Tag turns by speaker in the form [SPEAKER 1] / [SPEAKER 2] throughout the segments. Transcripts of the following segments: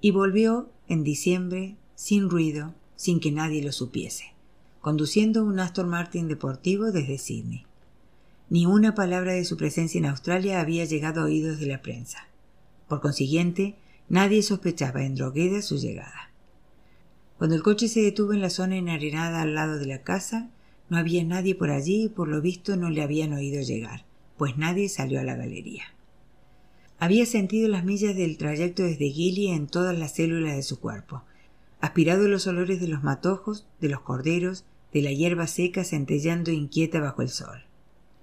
[SPEAKER 1] y volvió en diciembre sin ruido, sin que nadie lo supiese, conduciendo un Aston Martin deportivo desde Sydney. Ni una palabra de su presencia en Australia había llegado a oídos de la prensa. Por consiguiente, nadie sospechaba en Drogueda su llegada. Cuando el coche se detuvo en la zona enarenada al lado de la casa, no había nadie por allí y por lo visto no le habían oído llegar, pues nadie salió a la galería. Había sentido las millas del trayecto desde Gilly en todas las células de su cuerpo, aspirado los olores de los matojos, de los corderos, de la hierba seca centellando inquieta bajo el sol.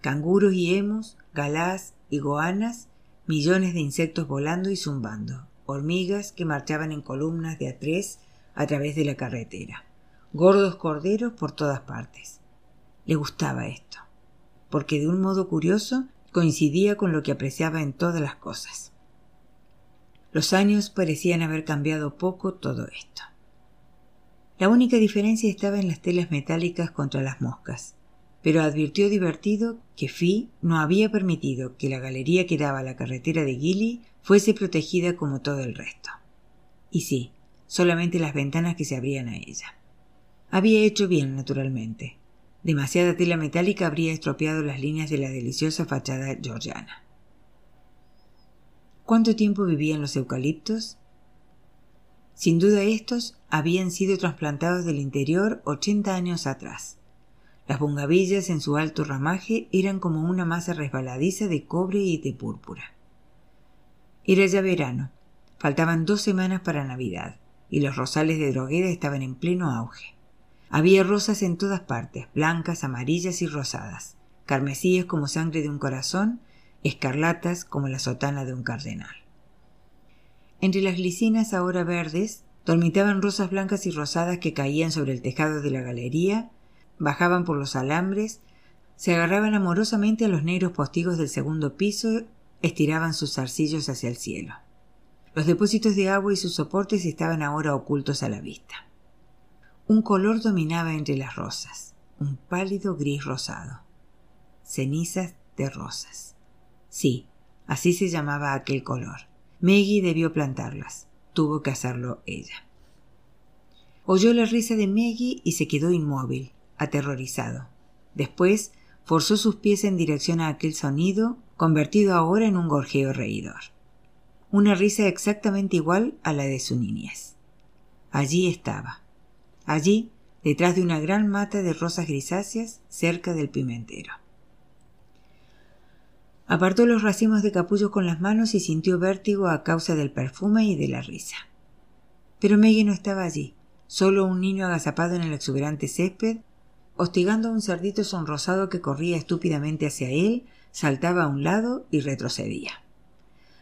[SPEAKER 1] Canguros y emos, galás y goanas, millones de insectos volando y zumbando, hormigas que marchaban en columnas de a tres a través de la carretera, gordos corderos por todas partes. Le gustaba esto, porque de un modo curioso coincidía con lo que apreciaba en todas las cosas. Los años parecían haber cambiado poco todo esto. La única diferencia estaba en las telas metálicas contra las moscas, pero advirtió divertido que Fi no había permitido que la galería que daba a la carretera de Gilly fuese protegida como todo el resto. Y sí, solamente las ventanas que se abrían a ella. Había hecho bien, naturalmente. Demasiada tela metálica habría estropeado las líneas de la deliciosa fachada georgiana. ¿Cuánto tiempo vivían los eucaliptos? Sin duda estos habían sido trasplantados del interior ochenta años atrás. Las bungavillas en su alto ramaje eran como una masa resbaladiza de cobre y de púrpura. Era ya verano, faltaban dos semanas para Navidad, y los rosales de droguera estaban en pleno auge. Había rosas en todas partes, blancas, amarillas y rosadas, carmesíes como sangre de un corazón, escarlatas como la sotana de un cardenal. Entre las glicinas ahora verdes dormitaban rosas blancas y rosadas que caían sobre el tejado de la galería bajaban por los alambres, se agarraban amorosamente a los negros postigos del segundo piso, estiraban sus zarcillos hacia el cielo. Los depósitos de agua y sus soportes estaban ahora ocultos a la vista. Un color dominaba entre las rosas, un pálido gris rosado. Cenizas de rosas. Sí, así se llamaba aquel color. Maggie debió plantarlas. Tuvo que hacerlo ella. Oyó la risa de Maggie y se quedó inmóvil, aterrorizado. Después forzó sus pies en dirección a aquel sonido, convertido ahora en un gorjeo reidor. Una risa exactamente igual a la de su niñez. Allí estaba. Allí, detrás de una gran mata de rosas grisáceas, cerca del pimentero. Apartó los racimos de capullo con las manos y sintió vértigo a causa del perfume y de la risa. Pero Maggie no estaba allí, solo un niño agazapado en el exuberante césped hostigando a un cerdito sonrosado que corría estúpidamente hacia él, saltaba a un lado y retrocedía.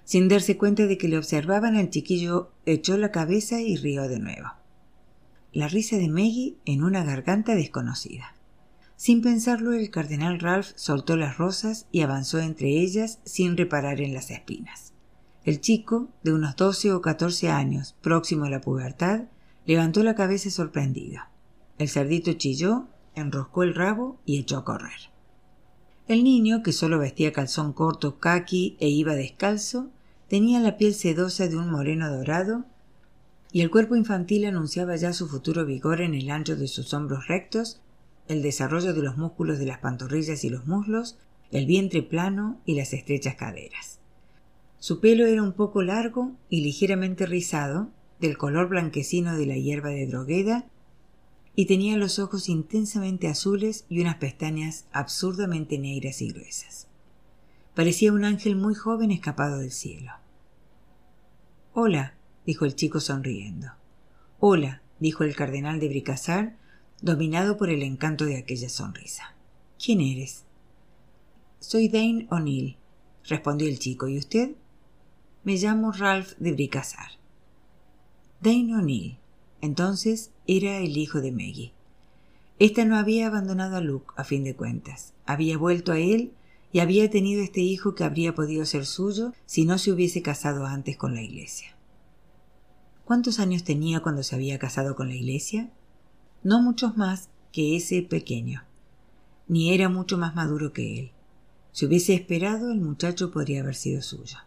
[SPEAKER 1] Sin darse cuenta de que le observaban, el chiquillo echó la cabeza y rió de nuevo. La risa de Maggie en una garganta desconocida. Sin pensarlo, el cardenal Ralph soltó las rosas y avanzó entre ellas sin reparar en las espinas. El chico, de unos doce o catorce años, próximo a la pubertad, levantó la cabeza sorprendido. El cerdito chilló enroscó el rabo y echó a correr. El niño, que solo vestía calzón corto caqui e iba descalzo, tenía la piel sedosa de un moreno dorado y el cuerpo infantil anunciaba ya su futuro vigor en el ancho de sus hombros rectos, el desarrollo de los músculos de las pantorrillas y los muslos, el vientre plano y las estrechas caderas. Su pelo era un poco largo y ligeramente rizado, del color blanquecino de la hierba de drogueda y tenía los ojos intensamente azules y unas pestañas absurdamente negras y gruesas. Parecía un ángel muy joven escapado del cielo. Hola, dijo el chico sonriendo. Hola, dijo el cardenal de Bricassar, dominado por el encanto de aquella sonrisa. ¿Quién eres? Soy Dane O'Neill, respondió el chico. ¿Y usted? Me llamo Ralph de Bricassar. Dane O'Neill, entonces era el hijo de Maggie. Esta no había abandonado a Luke, a fin de cuentas. Había vuelto a él y había tenido este hijo que habría podido ser suyo si no se hubiese casado antes con la iglesia. ¿Cuántos años tenía cuando se había casado con la iglesia? No muchos más que ese pequeño, ni era mucho más maduro que él. Si hubiese esperado, el muchacho podría haber sido suyo.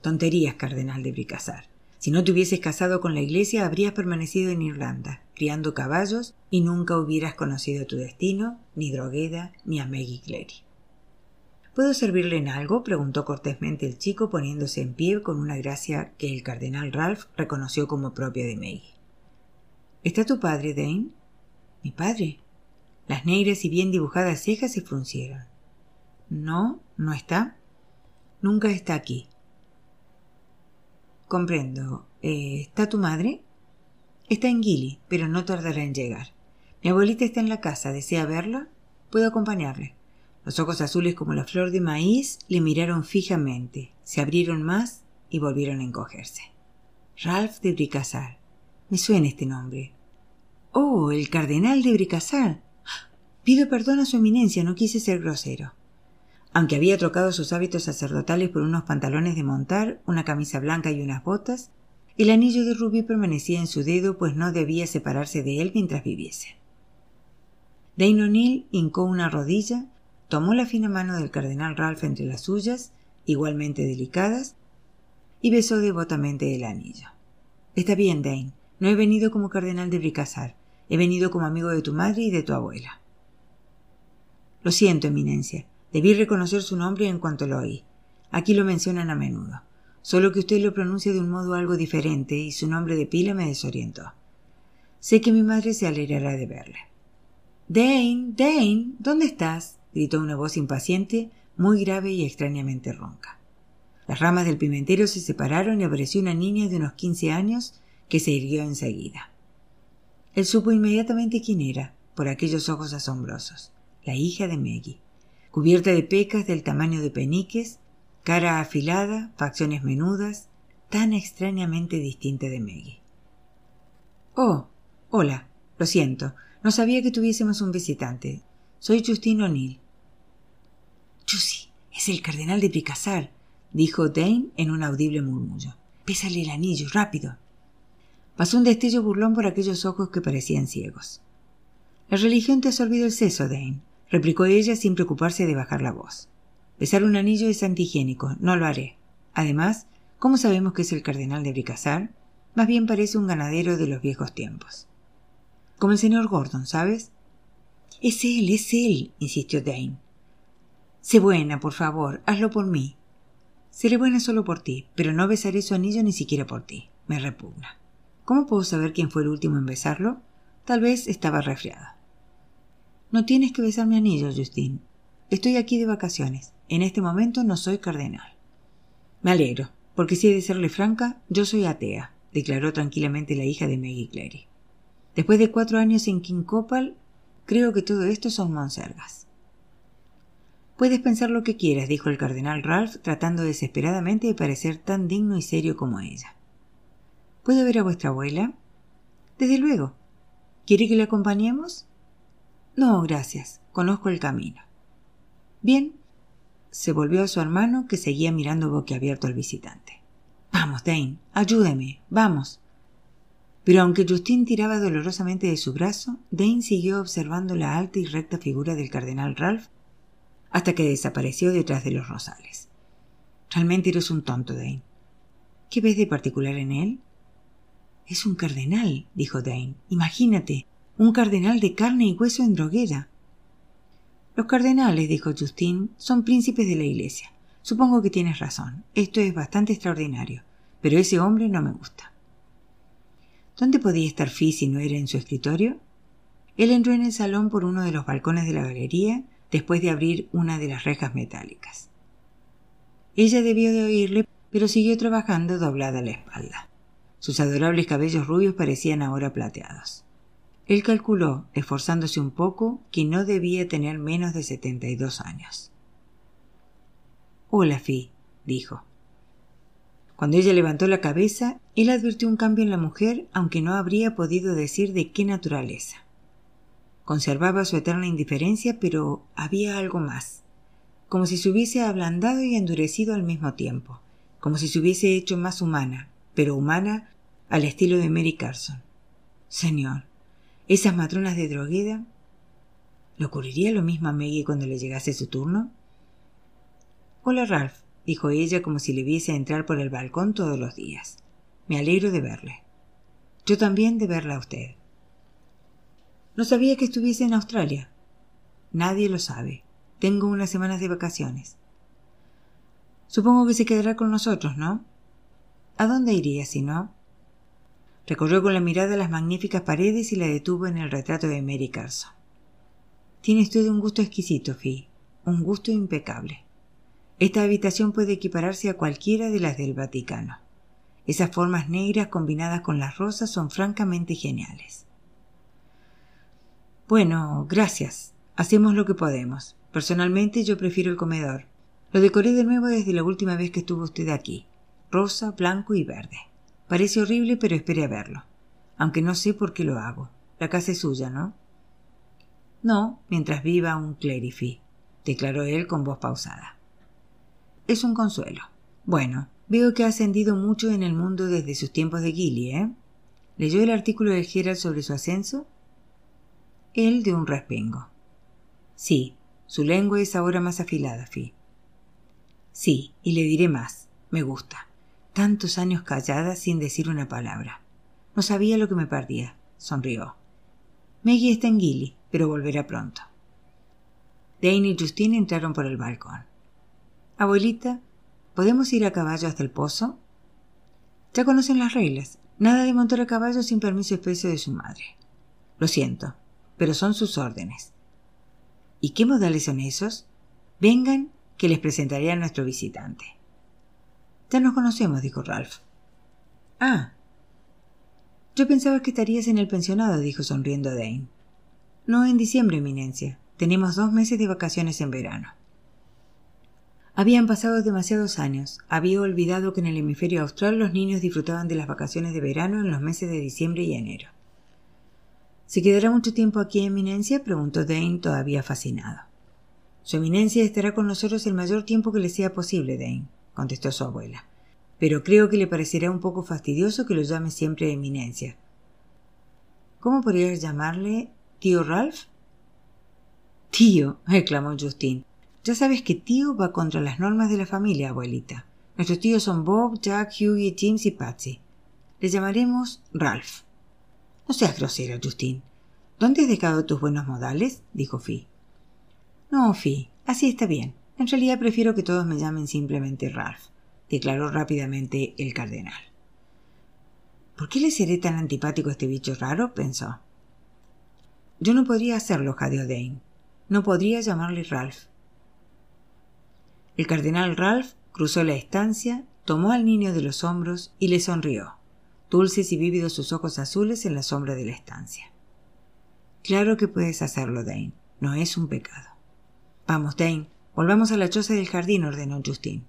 [SPEAKER 1] Tonterías, cardenal de Bricassar. Si no te hubieses casado con la iglesia, habrías permanecido en Irlanda, criando caballos, y nunca hubieras conocido tu destino, ni Drogueda, ni a Maggie Clary. ¿Puedo servirle en algo? preguntó cortésmente el chico, poniéndose en pie con una gracia que el cardenal Ralph reconoció como propia de Maggie. ¿Está tu padre, Dane? ¿Mi padre? Las negras y bien dibujadas cejas se fruncieron. No, no está. Nunca está aquí. Comprendo. Eh, ¿Está tu madre? Está en Gilly, pero no tardará en llegar. Mi abuelita está en la casa. ¿Desea verla? Puedo acompañarle. Los ojos azules como la flor de maíz le miraron fijamente, se abrieron más y volvieron a encogerse. Ralph de Bricassar. Me suena este nombre. Oh, el cardenal de Bricassar. Pido perdón a su eminencia, no quise ser grosero. Aunque había trocado sus hábitos sacerdotales por unos pantalones de montar, una camisa blanca y unas botas, el anillo de rubí permanecía en su dedo, pues no debía separarse de él mientras viviese. Dane O'Neill hincó una rodilla, tomó la fina mano del cardenal Ralph entre las suyas, igualmente delicadas, y besó devotamente el anillo. Está bien, Dane. No he venido como cardenal de Bricassar. He venido como amigo de tu madre y de tu abuela. Lo siento, Eminencia. Debí reconocer su nombre en cuanto lo oí. Aquí lo mencionan a menudo. Solo que usted lo pronuncia de un modo algo diferente y su nombre de pila me desorientó. Sé que mi madre se alegrará de verle. Dane, Dane, ¿dónde estás? Gritó una voz impaciente, muy grave y extrañamente ronca. Las ramas del pimentero se separaron y apareció una niña de unos quince años que se irguió enseguida. Él supo inmediatamente quién era, por aquellos ojos asombrosos, la hija de Maggie cubierta de pecas del tamaño de peniques, cara afilada, facciones menudas, tan extrañamente distinta de Maggie. Oh, hola, lo siento, no sabía que tuviésemos un visitante. Soy Justine O'Neill. Jussi, es el cardenal de Picassar, dijo Dane en un audible murmullo. Pésale el anillo, rápido. Pasó un destello burlón por aquellos ojos que parecían ciegos. La religión te ha sorbido el seso, Dane replicó ella sin preocuparse de bajar la voz. Besar un anillo es antihigiénico, no lo haré. Además, ¿cómo sabemos que es el cardenal de Bricassar? Más bien parece un ganadero de los viejos tiempos. Como el señor Gordon, ¿sabes? Es él, es él, insistió Dane. Sé buena, por favor, hazlo por mí. Seré buena solo por ti, pero no besaré su anillo ni siquiera por ti. Me repugna. ¿Cómo puedo saber quién fue el último en besarlo? Tal vez estaba resfriado. No tienes que besar mi anillo, Justin. Estoy aquí de vacaciones. En este momento no soy cardenal. Me alegro, porque si he de serle franca, yo soy atea, declaró tranquilamente la hija de Maggie Clary. Después de cuatro años en Copal, creo que todo esto son monsergas. Puedes pensar lo que quieras, dijo el cardenal Ralph, tratando desesperadamente de parecer tan digno y serio como ella. ¿Puedo ver a vuestra abuela? Desde luego. ¿Quiere que le acompañemos? No, gracias. Conozco el camino. Bien. Se volvió a su hermano, que seguía mirando boquiabierto al visitante. Vamos, Dane, ayúdeme, vamos. Pero aunque Justin tiraba dolorosamente de su brazo, Dane siguió observando la alta y recta figura del cardenal Ralph hasta que desapareció detrás de los rosales. Realmente eres un tonto, Dane. ¿Qué ves de particular en él? Es un cardenal, dijo Dane. Imagínate, un cardenal de carne y hueso en droguera. Los cardenales, dijo Justin, son príncipes de la Iglesia. Supongo que tienes razón. Esto es bastante extraordinario. Pero ese hombre no me gusta. ¿Dónde podía estar Fi si no era en su escritorio? Él entró en el salón por uno de los balcones de la galería después de abrir una de las rejas metálicas. Ella debió de oírle, pero siguió trabajando doblada la espalda. Sus adorables cabellos rubios parecían ahora plateados. Él calculó, esforzándose un poco, que no debía tener menos de setenta y dos años. Hola, Fi, dijo. Cuando ella levantó la cabeza, él advirtió un cambio en la mujer, aunque no habría podido decir de qué naturaleza. Conservaba su eterna indiferencia, pero había algo más, como si se hubiese ablandado y endurecido al mismo tiempo, como si se hubiese hecho más humana, pero humana al estilo de Mary Carson. Señor, esas matronas de drogueda. ¿Le ocurriría lo mismo a Maggie cuando le llegase su turno? Hola, Ralph, dijo ella como si le viese entrar por el balcón todos los días. Me alegro de verle. Yo también de verla a usted. No sabía que estuviese en Australia. Nadie lo sabe. Tengo unas semanas de vacaciones. Supongo que se quedará con nosotros, ¿no? ¿A dónde iría si no? Recorrió con la mirada las magníficas paredes y la detuvo en el retrato de Mary Carson. Tiene usted un gusto exquisito, Fi, un gusto impecable. Esta habitación puede equipararse a cualquiera de las del Vaticano. Esas formas negras combinadas con las rosas son francamente geniales. Bueno, gracias. Hacemos lo que podemos. Personalmente yo prefiero el comedor. Lo decoré de nuevo desde la última vez que estuvo usted aquí. Rosa, blanco y verde. Parece horrible, pero espere a verlo. Aunque no sé por qué lo hago. La casa es suya, ¿no? No, mientras viva un clerifi, declaró él con voz pausada. Es un consuelo. Bueno, Veo que ha ascendido mucho en el mundo desde sus tiempos de Gilly, ¿eh? ¿Leyó el artículo de Gerald sobre su ascenso? Él de un respingo. Sí, su lengua es ahora más afilada, Fi. Sí, y le diré más. Me gusta. Tantos años callada sin decir una palabra. No sabía lo que me perdía. Sonrió. Maggie está en Gilly, pero volverá pronto. Dane y Justine entraron por el balcón. Abuelita, ¿Podemos ir a caballo hasta el pozo? Ya conocen las reglas. Nada de montar a caballo sin permiso expreso de su madre. Lo siento, pero son sus órdenes. ¿Y qué modales son esos? Vengan, que les presentaré a nuestro visitante. Ya nos conocemos, dijo Ralph. Ah. Yo pensaba que estarías en el pensionado, dijo sonriendo Dane. No en diciembre, eminencia. Tenemos dos meses de vacaciones en verano. Habían pasado demasiados años. Había olvidado que en el hemisferio austral los niños disfrutaban de las vacaciones de verano en los meses de diciembre y enero. ¿Se quedará mucho tiempo aquí, Eminencia? preguntó Dane, todavía fascinado. Su Eminencia estará con nosotros el mayor tiempo que le sea posible, Dane, contestó su abuela. Pero creo que le parecerá un poco fastidioso que lo llame siempre Eminencia. ¿Cómo podrías llamarle tío Ralph? Tío, exclamó Justin. Ya sabes que tío va contra las normas de la familia, abuelita. Nuestros tíos son Bob, Jack, Hughie, James y Patsy. Le llamaremos Ralph. No seas grosera, Justin. ¿Dónde has dejado tus buenos modales? dijo Fi. No, Fi, así está bien. En realidad prefiero que todos me llamen simplemente Ralph, declaró rápidamente el cardenal. ¿Por qué le seré tan antipático a este bicho raro? pensó. Yo no podría hacerlo, jadeó Dane. No podría llamarle Ralph. El cardenal Ralph cruzó la estancia, tomó al niño de los hombros y le sonrió, dulces y vívidos sus ojos azules en la sombra de la estancia. Claro que puedes hacerlo, Dane. No es un pecado. Vamos, Dane, volvamos a la choza del jardín, ordenó Justin.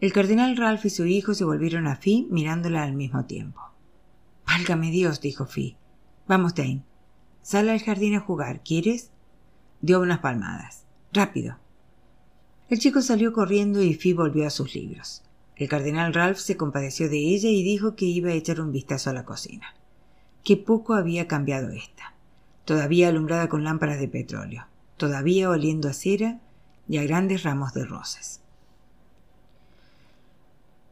[SPEAKER 1] El cardenal Ralph y su hijo se volvieron a Fi mirándola al mismo tiempo. Válgame Dios, dijo Fi. Vamos, Dane. Sal al jardín a jugar, ¿quieres? Dio unas palmadas. Rápido. El chico salió corriendo y Fi volvió a sus libros. El cardenal Ralph se compadeció de ella y dijo que iba a echar un vistazo a la cocina. Qué poco había cambiado ésta. Todavía alumbrada con lámparas de petróleo, todavía oliendo a cera y a grandes ramos de rosas.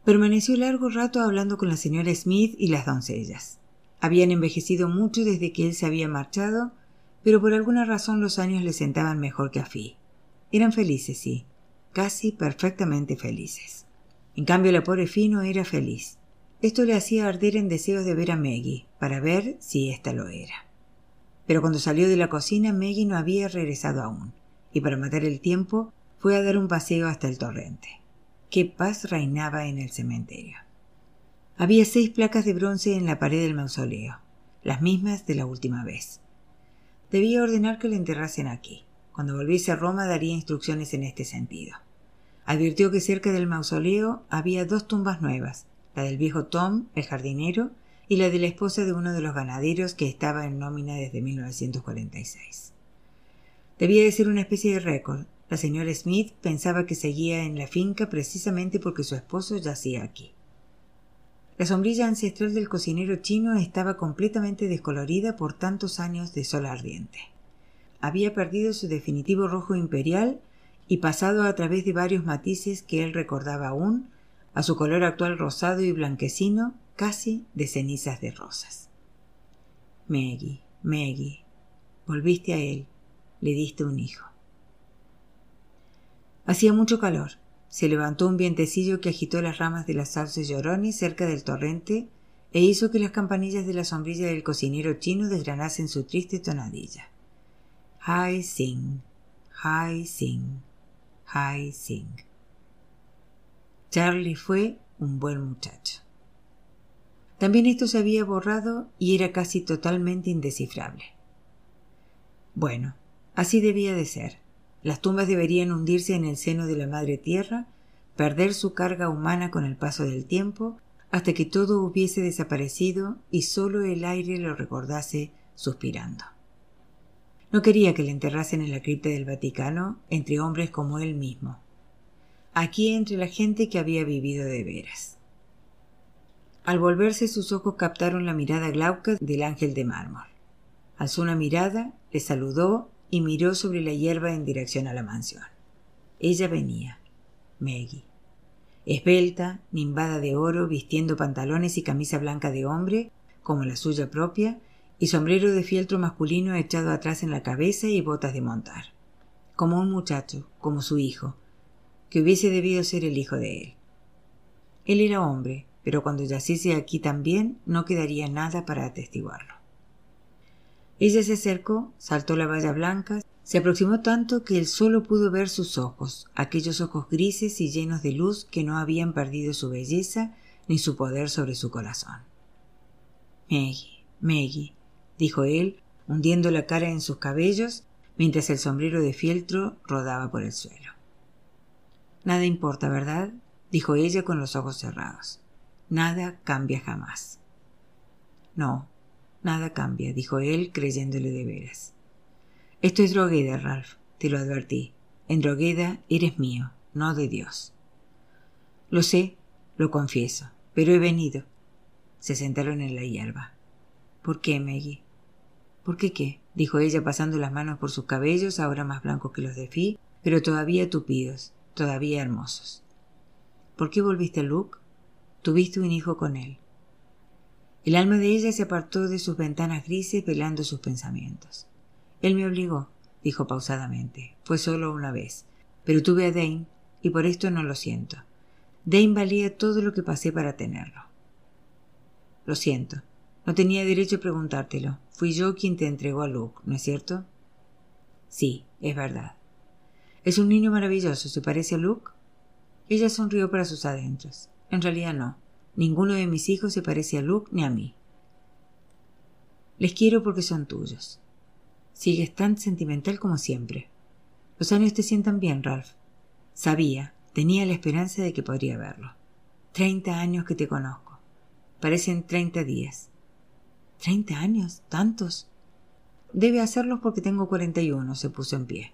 [SPEAKER 1] Permaneció largo rato hablando con la señora Smith y las doncellas. Habían envejecido mucho desde que él se había marchado, pero por alguna razón los años le sentaban mejor que a Fi. Eran felices, sí, casi perfectamente felices. En cambio, la pobre Fino era feliz. Esto le hacía arder en deseos de ver a Maggie, para ver si ésta lo era. Pero cuando salió de la cocina, Maggie no había regresado aún, y para matar el tiempo fue a dar un paseo hasta el torrente. Qué paz reinaba en el cementerio. Había seis placas de bronce en la pared del mausoleo, las mismas de la última vez. Debía ordenar que le enterrasen aquí. Cuando volviese a Roma daría instrucciones en este sentido. Advirtió que cerca del mausoleo había dos tumbas nuevas, la del viejo Tom, el jardinero, y la de la esposa de uno de los ganaderos que estaba en nómina desde 1946. Debía de ser una especie de récord. La señora Smith pensaba que seguía en la finca precisamente porque su esposo yacía aquí. La sombrilla ancestral del cocinero chino estaba completamente descolorida por tantos años de sol ardiente había perdido su definitivo rojo imperial y pasado a través de varios matices que él recordaba aún, a su color actual rosado y blanquecino, casi de cenizas de rosas. Maggie, Maggie, volviste a él, le diste un hijo. Hacía mucho calor. Se levantó un vientecillo que agitó las ramas de las sauces llorones cerca del torrente e hizo que las campanillas de la sombrilla del cocinero chino desgranasen su triste tonadilla. Hai Sing, Hai Sing, Hai Sing. Charlie fue un buen muchacho. También esto se había borrado y era casi totalmente indescifrable. Bueno, así debía de ser. Las tumbas deberían hundirse en el seno de la madre tierra, perder su carga humana con el paso del tiempo, hasta que todo hubiese desaparecido y sólo el aire lo recordase suspirando. No quería que le enterrasen en la cripta del Vaticano entre hombres como él mismo, aquí entre la gente que había vivido de veras. Al volverse sus ojos captaron la mirada glauca del ángel de mármol. Alzó una mirada, le saludó y miró sobre la hierba en dirección a la mansión. Ella venía, Maggie. Esbelta, nimbada de oro, vistiendo pantalones y camisa blanca de hombre, como la suya propia, y sombrero de fieltro masculino echado atrás en la cabeza y botas de montar. Como un muchacho, como su hijo, que hubiese debido ser el hijo de él. Él era hombre, pero cuando yaciese aquí también no quedaría nada para atestiguarlo. Ella se acercó, saltó la valla blanca, se aproximó tanto que él solo pudo ver sus ojos, aquellos ojos grises y llenos de luz que no habían perdido su belleza ni su poder sobre su corazón. Maggie, Maggie, dijo él, hundiendo la cara en sus cabellos mientras el sombrero de fieltro rodaba por el suelo. Nada importa, ¿verdad? dijo ella con los ojos cerrados. Nada cambia jamás. No, nada cambia, dijo él, creyéndole de veras. Esto es drogueda, Ralph, te lo advertí. En drogueda eres mío, no de Dios. Lo sé, lo confieso, pero he venido. Se sentaron en la hierba. ¿Por qué, Maggie? ¿Por qué qué? dijo ella pasando las manos por sus cabellos, ahora más blancos que los de Fi, pero todavía tupidos todavía hermosos. ¿Por qué volviste a Luke? Tuviste un hijo con él. El alma de ella se apartó de sus ventanas grises velando sus pensamientos. Él me obligó, dijo pausadamente. Fue solo una vez. Pero tuve a Dane y por esto no lo siento. Dane valía todo lo que pasé para tenerlo. Lo siento. No tenía derecho a preguntártelo. Fui yo quien te entregó a Luke, ¿no es cierto? Sí, es verdad. Es un niño maravilloso, ¿se parece a Luke? Ella sonrió para sus adentros. En realidad no. Ninguno de mis hijos se parece a Luke ni a mí. Les quiero porque son tuyos. Sigues tan sentimental como siempre. Los años te sientan bien, Ralph. Sabía, tenía la esperanza de que podría verlo. Treinta años que te conozco. Parecen treinta días. ¿Treinta años? ¿Tantos? Debe hacerlos porque tengo cuarenta y uno, se puso en pie.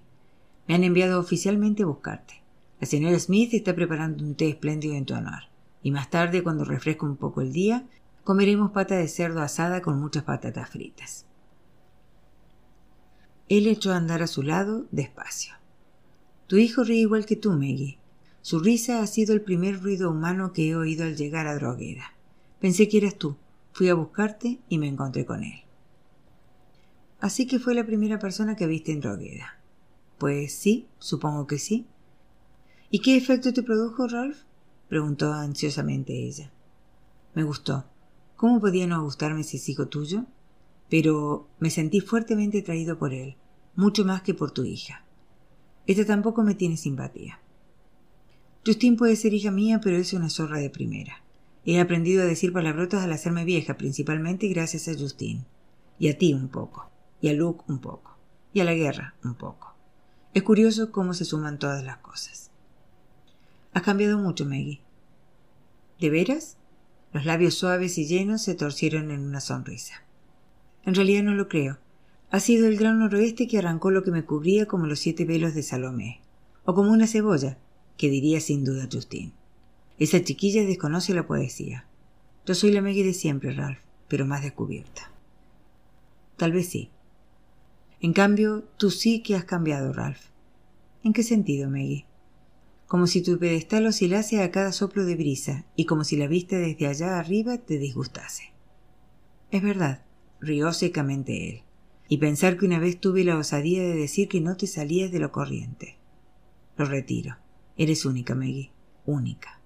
[SPEAKER 1] Me han enviado oficialmente a buscarte. La señora Smith está preparando un té espléndido en tu honor. Y más tarde, cuando refresque un poco el día, comeremos pata de cerdo asada con muchas patatas fritas. Él echó a andar a su lado despacio. Tu hijo ríe igual que tú, Maggie. Su risa ha sido el primer ruido humano que he oído al llegar a Drogueda. Pensé que eras tú. Fui a buscarte y me encontré con él. Así que fue la primera persona que viste en Drogueda. Pues sí, supongo que sí. ¿Y qué efecto te produjo, Ralph? preguntó ansiosamente ella. Me gustó. ¿Cómo podía no gustarme si es hijo tuyo? Pero me sentí fuertemente atraído por él, mucho más que por tu hija. Esta tampoco me tiene simpatía. Justin puede ser hija mía, pero es una zorra de primera. He aprendido a decir palabrotas al hacerme vieja, principalmente gracias a Justin. Y a ti un poco. Y a Luke un poco. Y a la guerra un poco. Es curioso cómo se suman todas las cosas. Has cambiado mucho, Maggie. ¿De veras? Los labios suaves y llenos se torcieron en una sonrisa. En realidad no lo creo. Ha sido el gran noroeste que arrancó lo que me cubría como los siete velos de Salomé, o como una cebolla, que diría sin duda Justin. Esa chiquilla desconoce la poesía. Yo soy la Maggie de siempre, Ralph, pero más descubierta. Tal vez sí. En cambio, tú sí que has cambiado, Ralph. ¿En qué sentido, Maggie? como si tu pedestal oscilase a cada soplo de brisa y como si la vista desde allá arriba te disgustase. Es verdad, rió secamente él, y pensar que una vez tuve la osadía de decir que no te salías de lo corriente. Lo retiro. Eres única, Maggie. Única.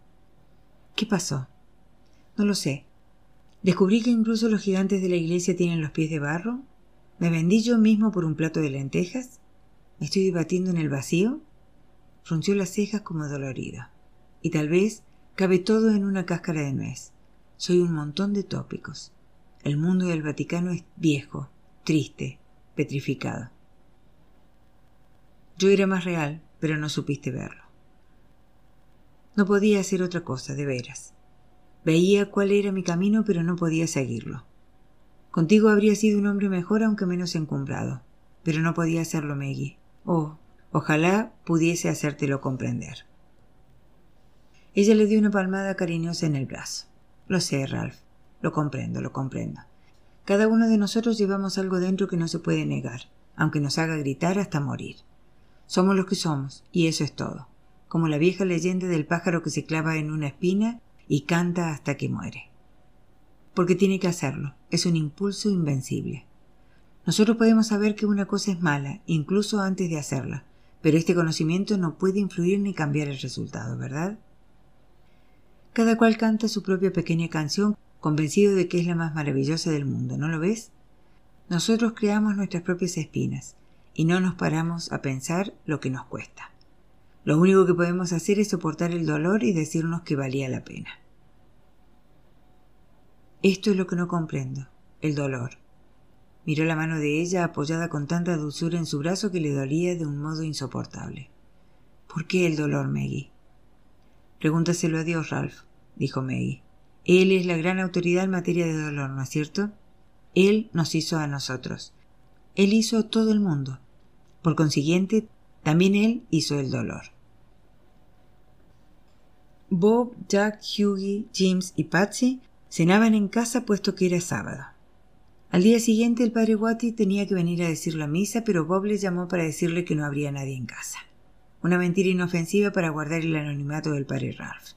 [SPEAKER 1] ¿Qué pasó? No lo sé. Descubrí que incluso los gigantes de la iglesia tienen los pies de barro. ¿Me vendí yo mismo por un plato de lentejas? ¿Me estoy debatiendo en el vacío? frunció las cejas como dolorido. Y tal vez cabe todo en una cáscara de nuez. Soy un montón de tópicos. El mundo del Vaticano es viejo, triste, petrificado. Yo era más real, pero no supiste verlo. No podía hacer otra cosa, de veras. Veía cuál era mi camino, pero no podía seguirlo. Contigo habría sido un hombre mejor, aunque menos encumbrado, pero no podía hacerlo, Maggie. Oh, Ojalá pudiese hacértelo comprender. Ella le dio una palmada cariñosa en el brazo. Lo sé, Ralph. Lo comprendo, lo comprendo. Cada uno de nosotros llevamos algo dentro que no se puede negar, aunque nos haga gritar hasta morir. Somos los que somos, y eso es todo, como la vieja leyenda del pájaro que se clava en una espina y canta hasta que muere. Porque tiene que hacerlo, es un impulso invencible. Nosotros podemos saber que una cosa es mala, incluso antes de hacerla, pero este conocimiento no puede influir ni cambiar el resultado, ¿verdad? Cada cual canta su propia pequeña canción convencido de que es la más maravillosa del mundo, ¿no lo ves? Nosotros creamos nuestras propias espinas y no nos paramos a pensar lo que nos cuesta. Lo único que podemos hacer es soportar el dolor y decirnos que valía la pena. Esto es lo que no comprendo, el dolor. Miró la mano de ella apoyada con tanta dulzura en su brazo que le dolía de un modo insoportable. ¿Por qué el dolor, Maggie? Pregúntaselo a Dios, Ralph, dijo Maggie. Él es la gran autoridad en materia de dolor, ¿no es cierto? Él nos hizo a nosotros. Él hizo a todo el mundo. Por consiguiente, también Él hizo el dolor. Bob, Jack, Hughie, James y Patsy cenaban en casa puesto que era sábado. Al día siguiente el padre Watty tenía que venir a decir la misa, pero Bob le llamó para decirle que no habría nadie en casa. Una mentira inofensiva para guardar el anonimato del padre Ralph.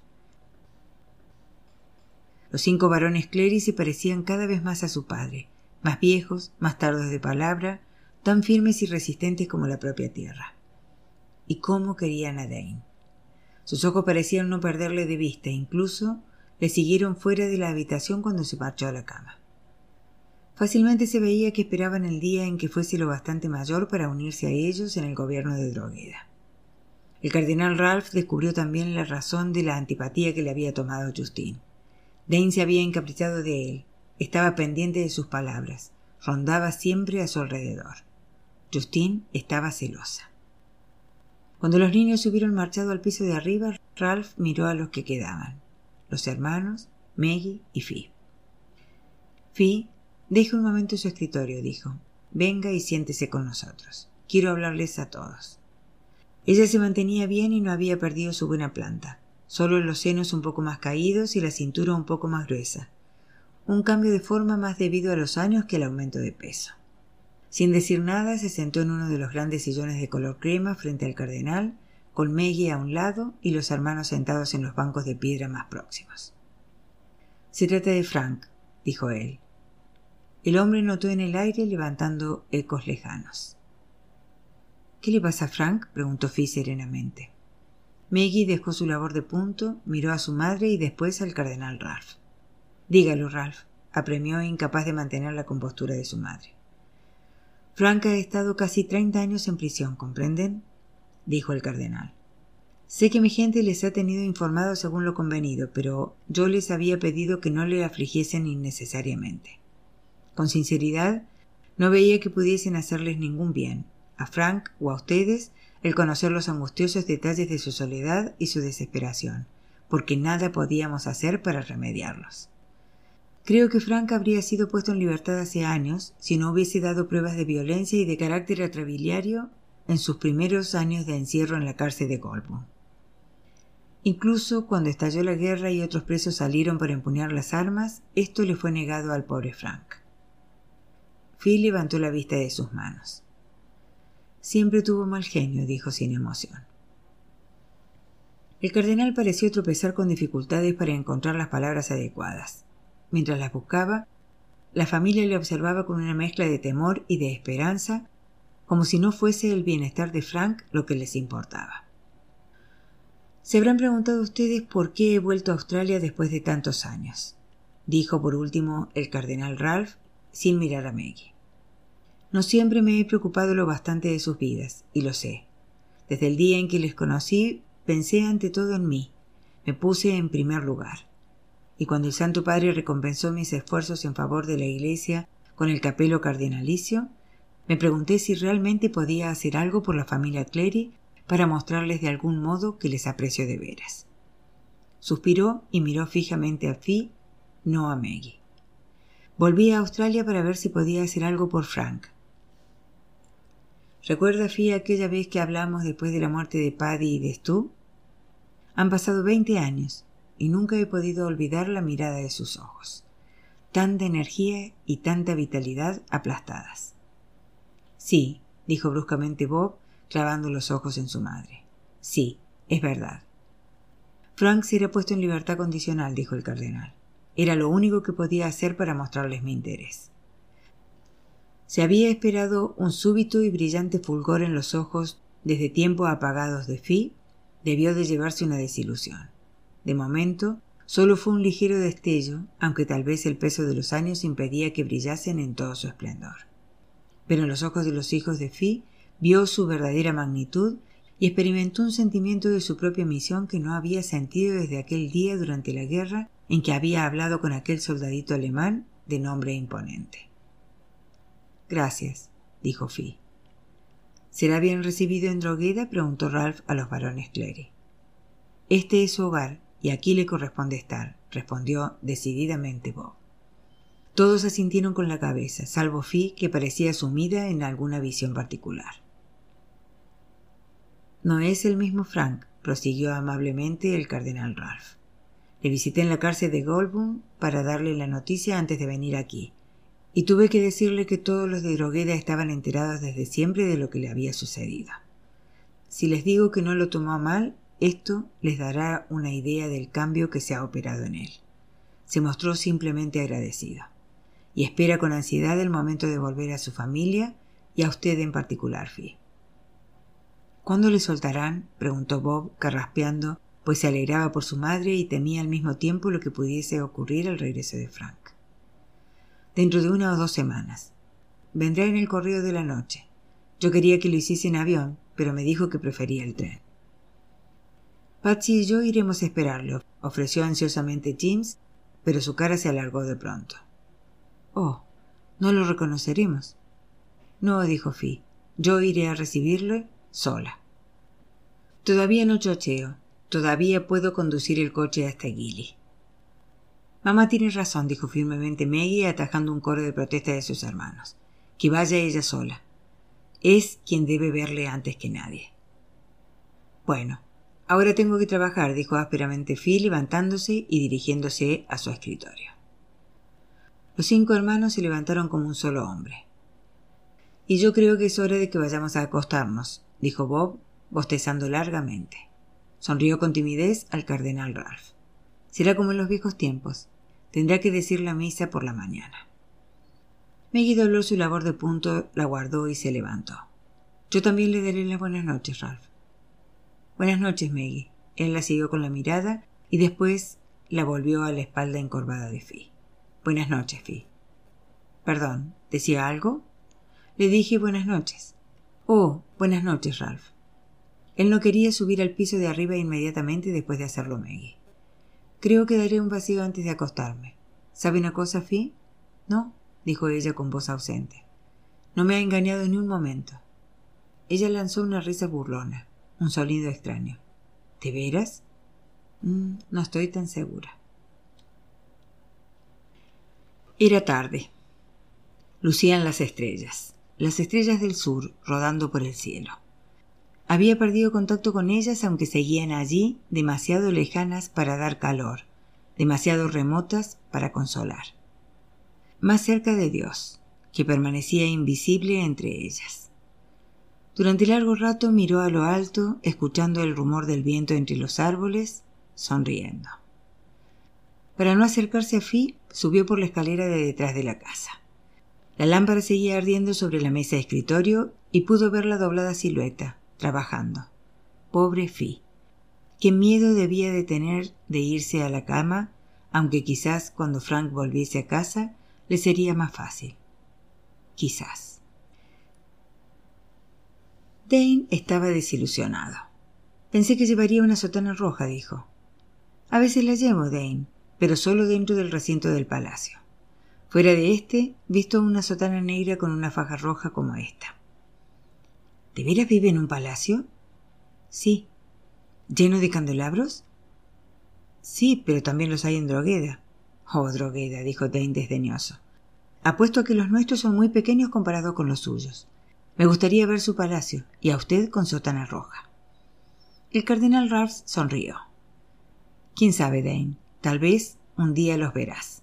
[SPEAKER 1] Los cinco varones Clery se parecían cada vez más a su padre, más viejos, más tardos de palabra, tan firmes y resistentes como la propia tierra. Y cómo querían a Dane. Sus ojos parecían no perderle de vista, incluso le siguieron fuera de la habitación cuando se marchó a la cama. Fácilmente se veía que esperaban el día en que fuese lo bastante mayor para unirse a ellos en el gobierno de Drogueda. El cardenal Ralph descubrió también la razón de la antipatía que le había tomado Justin. Dane se había encaprichado de él, estaba pendiente de sus palabras, rondaba siempre a su alrededor. Justin estaba celosa. Cuando los niños hubieron marchado al piso de arriba, Ralph miró a los que quedaban, los hermanos, Maggie y Fi. Fi Deje un momento su escritorio, dijo. Venga y siéntese con nosotros. Quiero hablarles a todos. Ella se mantenía bien y no había perdido su buena planta, solo los senos un poco más caídos y la cintura un poco más gruesa. Un cambio de forma más debido a los años que al aumento de peso. Sin decir nada, se sentó en uno de los grandes sillones de color crema frente al cardenal, con Maggie a un lado y los hermanos sentados en los bancos de piedra más próximos. Se trata de Frank, dijo él. El hombre notó en el aire levantando ecos lejanos. ¿Qué le pasa a Frank? preguntó Fi serenamente. Maggie dejó su labor de punto, miró a su madre y después al cardenal Ralph. Dígalo, Ralph, apremió incapaz de mantener la compostura de su madre. Frank ha estado casi treinta años en prisión, ¿comprenden? dijo el cardenal. Sé que mi gente les ha tenido informados según lo convenido, pero yo les había pedido que no le afligiesen innecesariamente. Con sinceridad, no veía que pudiesen hacerles ningún bien, a Frank o a ustedes, el conocer los angustiosos detalles de su soledad y su desesperación, porque nada podíamos hacer para remediarlos. Creo que Frank habría sido puesto en libertad hace años si no hubiese dado pruebas de violencia y de carácter atrabiliario en sus primeros años de encierro en la cárcel de Goldburn. Incluso cuando estalló la guerra y otros presos salieron para empuñar las armas, esto le fue negado al pobre Frank. Phil levantó la vista de sus manos. Siempre tuvo mal genio, dijo sin emoción. El cardenal pareció tropezar con dificultades para encontrar las palabras adecuadas. Mientras las buscaba, la familia le observaba con una mezcla de temor y de esperanza, como si no fuese el bienestar de Frank lo que les importaba. Se habrán preguntado ustedes por qué he vuelto a Australia después de tantos años, dijo por último el cardenal Ralph sin mirar a Maggie. No siempre me he preocupado lo bastante de sus vidas, y lo sé. Desde el día en que les conocí, pensé ante todo en mí, me puse en primer lugar. Y cuando el Santo Padre recompensó mis esfuerzos en favor de la Iglesia con el capelo cardinalicio, me pregunté si realmente podía hacer algo por la familia Clery para mostrarles de algún modo que les aprecio de veras. Suspiró y miró fijamente a Fi, no a Maggie. Volví a Australia para ver si podía hacer algo por Frank. ¿Recuerda, Fi, aquella vez que hablamos después de la muerte de Paddy y de Stu? Han pasado veinte años y nunca he podido olvidar la mirada de sus ojos. Tanta energía y tanta vitalidad aplastadas. Sí, dijo bruscamente Bob, clavando los ojos en su madre. Sí, es verdad. Frank será puesto en libertad condicional, dijo el cardenal. Era lo único que podía hacer para mostrarles mi interés. Se había esperado un súbito y brillante fulgor en los ojos desde tiempos apagados de Fi, debió de llevarse una desilusión. De momento, solo fue un ligero destello, aunque tal vez el peso de los años impedía que brillasen en todo su esplendor. Pero en los ojos de los hijos de Fi vio su verdadera magnitud y experimentó un sentimiento de su propia misión que no había sentido desde aquel día durante la guerra en que había hablado con aquel soldadito alemán de nombre imponente. Gracias, dijo Fi. ¿Será bien recibido en Drogueda? preguntó Ralph a los varones Clery. Este es su hogar y aquí le corresponde estar, respondió decididamente Bob. Todos asintieron con la cabeza, salvo Fi, que parecía sumida en alguna visión particular. No es el mismo Frank, prosiguió amablemente el cardenal Ralph. Le visité en la cárcel de Goldburn para darle la noticia antes de venir aquí, y tuve que decirle que todos los de Drogueda estaban enterados desde siempre de lo que le había sucedido. Si les digo que no lo tomó mal, esto les dará una idea del cambio que se ha operado en él. Se mostró simplemente agradecido, y espera con ansiedad el momento de volver a su familia y a usted en particular, Fi. ¿Cuándo le soltarán? preguntó Bob, carraspeando, pues se alegraba por su madre y temía al mismo tiempo lo que pudiese ocurrir al regreso de Frank. Dentro de una o dos semanas. Vendrá en el correo de la noche. Yo quería que lo hiciese en avión, pero me dijo que prefería el tren. Patsy y yo iremos a esperarlo, ofreció ansiosamente James, pero su cara se alargó de pronto. Oh, no lo reconoceremos. No, dijo Fi, yo iré a recibirlo sola. Todavía no chocheo. Todavía puedo conducir el coche hasta Gilly. Mamá tiene razón, dijo firmemente Maggie, atajando un coro de protesta de sus hermanos. Que vaya ella sola. Es quien debe verle antes que nadie. Bueno, ahora tengo que trabajar, dijo ásperamente Phil, levantándose y dirigiéndose a su escritorio. Los cinco hermanos se levantaron como un solo hombre. Y yo creo que es hora de que vayamos a acostarnos, dijo Bob, bostezando largamente. Sonrió con timidez al cardenal Ralph. Será como en los viejos tiempos. Tendrá que decir la misa por la mañana. Maggie dobló su labor de punto, la guardó y se levantó. Yo también le daré las buenas noches, Ralph. Buenas noches, Maggie. Él la siguió con la mirada y después la volvió a la espalda encorvada de Fi. Buenas noches, Fi. Perdón, ¿decía algo? Le dije buenas noches. Oh, buenas noches, Ralph. Él no quería subir al piso de arriba inmediatamente después de hacerlo Maggie. Creo que daré un vacío antes de acostarme. ¿Sabe una cosa, Fi? No, dijo ella con voz ausente. No me ha engañado ni un momento. Ella lanzó una risa burlona, un sonido extraño. ¿De veras? Mm, no estoy tan segura. Era tarde. Lucían las estrellas las estrellas del sur rodando por el cielo. Había perdido contacto con ellas aunque seguían allí demasiado lejanas para dar calor, demasiado remotas para consolar. Más cerca de Dios, que permanecía invisible entre ellas. Durante largo rato miró a lo alto, escuchando el rumor del viento entre los árboles, sonriendo. Para no acercarse a Fi, subió por la escalera de detrás de la casa. La lámpara seguía ardiendo sobre la mesa de escritorio y pudo ver la doblada silueta, trabajando. Pobre Fi. Qué miedo debía de tener de irse a la cama, aunque quizás cuando Frank volviese a casa le sería más fácil. Quizás. Dane estaba desilusionado. Pensé que llevaría una sotana roja, dijo. A veces la llevo, Dane, pero solo dentro del recinto del palacio. Fuera de este, visto una sotana negra con una faja roja como esta. ¿De veras vive en un palacio? Sí. ¿Lleno de candelabros? Sí, pero también los hay en Drogueda. Oh, Drogueda, dijo Dane desdeñoso. Apuesto a que los nuestros son muy pequeños comparados con los suyos. Me gustaría ver su palacio, y a usted con sotana roja. El cardenal Ralph sonrió. Quién sabe, Dane. Tal vez un día los verás.